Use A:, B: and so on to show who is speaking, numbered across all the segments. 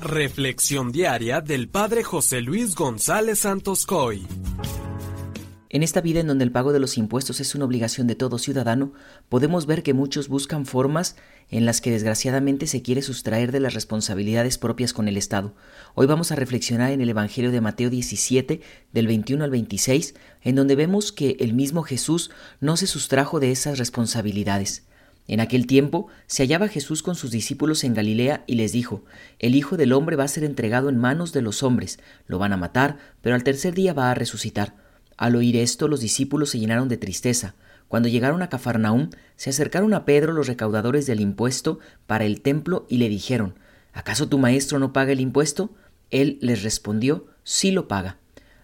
A: Reflexión diaria del Padre José Luis González Santos Coy.
B: En esta vida en donde el pago de los impuestos es una obligación de todo ciudadano, podemos ver que muchos buscan formas en las que desgraciadamente se quiere sustraer de las responsabilidades propias con el Estado. Hoy vamos a reflexionar en el Evangelio de Mateo 17, del 21 al 26, en donde vemos que el mismo Jesús no se sustrajo de esas responsabilidades. En aquel tiempo se hallaba Jesús con sus discípulos en Galilea y les dijo, El Hijo del Hombre va a ser entregado en manos de los hombres, lo van a matar, pero al tercer día va a resucitar. Al oír esto, los discípulos se llenaron de tristeza. Cuando llegaron a Cafarnaúm, se acercaron a Pedro los recaudadores del impuesto para el templo y le dijeron, ¿acaso tu maestro no paga el impuesto? Él les respondió, sí lo paga.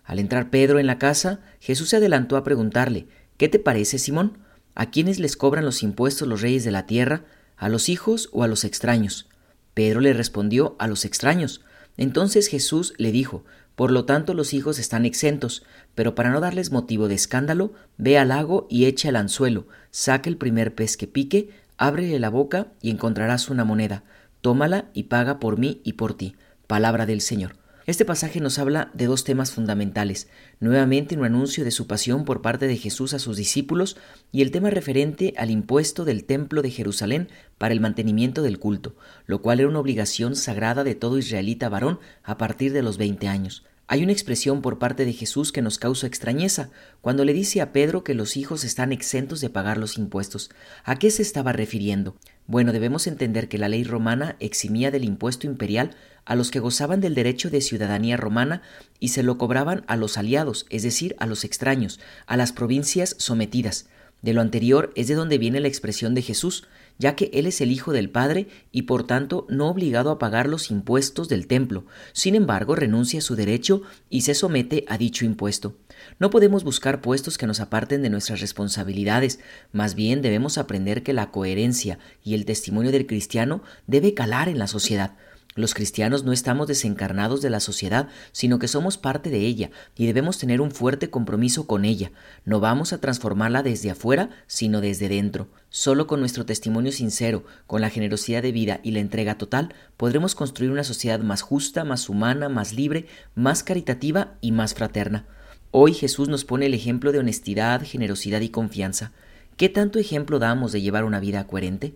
B: Al entrar Pedro en la casa, Jesús se adelantó a preguntarle, ¿qué te parece, Simón? ¿A quiénes les cobran los impuestos los reyes de la tierra? ¿A los hijos o a los extraños? Pedro le respondió, a los extraños. Entonces Jesús le dijo, por lo tanto los hijos están exentos, pero para no darles motivo de escándalo, ve al lago y echa el anzuelo, saca el primer pez que pique, ábrele la boca y encontrarás una moneda, tómala y paga por mí y por ti. Palabra del Señor. Este pasaje nos habla de dos temas fundamentales, nuevamente un anuncio de su pasión por parte de Jesús a sus discípulos y el tema referente al impuesto del templo de Jerusalén para el mantenimiento del culto, lo cual era una obligación sagrada de todo israelita varón a partir de los veinte años. Hay una expresión por parte de Jesús que nos causa extrañeza cuando le dice a Pedro que los hijos están exentos de pagar los impuestos. ¿A qué se estaba refiriendo? Bueno, debemos entender que la ley romana eximía del impuesto imperial a los que gozaban del derecho de ciudadanía romana y se lo cobraban a los aliados, es decir, a los extraños, a las provincias sometidas. De lo anterior es de donde viene la expresión de Jesús, ya que Él es el Hijo del Padre y por tanto no obligado a pagar los impuestos del templo. Sin embargo, renuncia a su derecho y se somete a dicho impuesto. No podemos buscar puestos que nos aparten de nuestras responsabilidades, más bien debemos aprender que la coherencia y el testimonio del cristiano debe calar en la sociedad. Los cristianos no estamos desencarnados de la sociedad, sino que somos parte de ella y debemos tener un fuerte compromiso con ella. No vamos a transformarla desde afuera, sino desde dentro. Solo con nuestro testimonio sincero, con la generosidad de vida y la entrega total, podremos construir una sociedad más justa, más humana, más libre, más caritativa y más fraterna. Hoy Jesús nos pone el ejemplo de honestidad, generosidad y confianza. ¿Qué tanto ejemplo damos de llevar una vida coherente?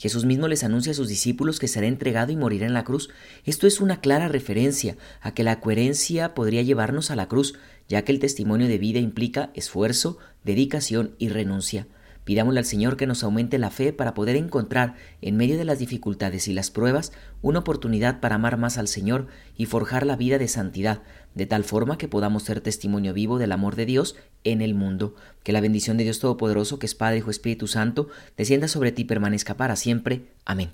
B: Jesús mismo les anuncia a sus discípulos que será entregado y morirá en la cruz. Esto es una clara referencia a que la coherencia podría llevarnos a la cruz, ya que el testimonio de vida implica esfuerzo, dedicación y renuncia. Pidámosle al Señor que nos aumente la fe para poder encontrar, en medio de las dificultades y las pruebas, una oportunidad para amar más al Señor y forjar la vida de santidad, de tal forma que podamos ser testimonio vivo del amor de Dios en el mundo. Que la bendición de Dios Todopoderoso, que es Padre, Hijo, Espíritu Santo, descienda sobre ti y permanezca para siempre. Amén.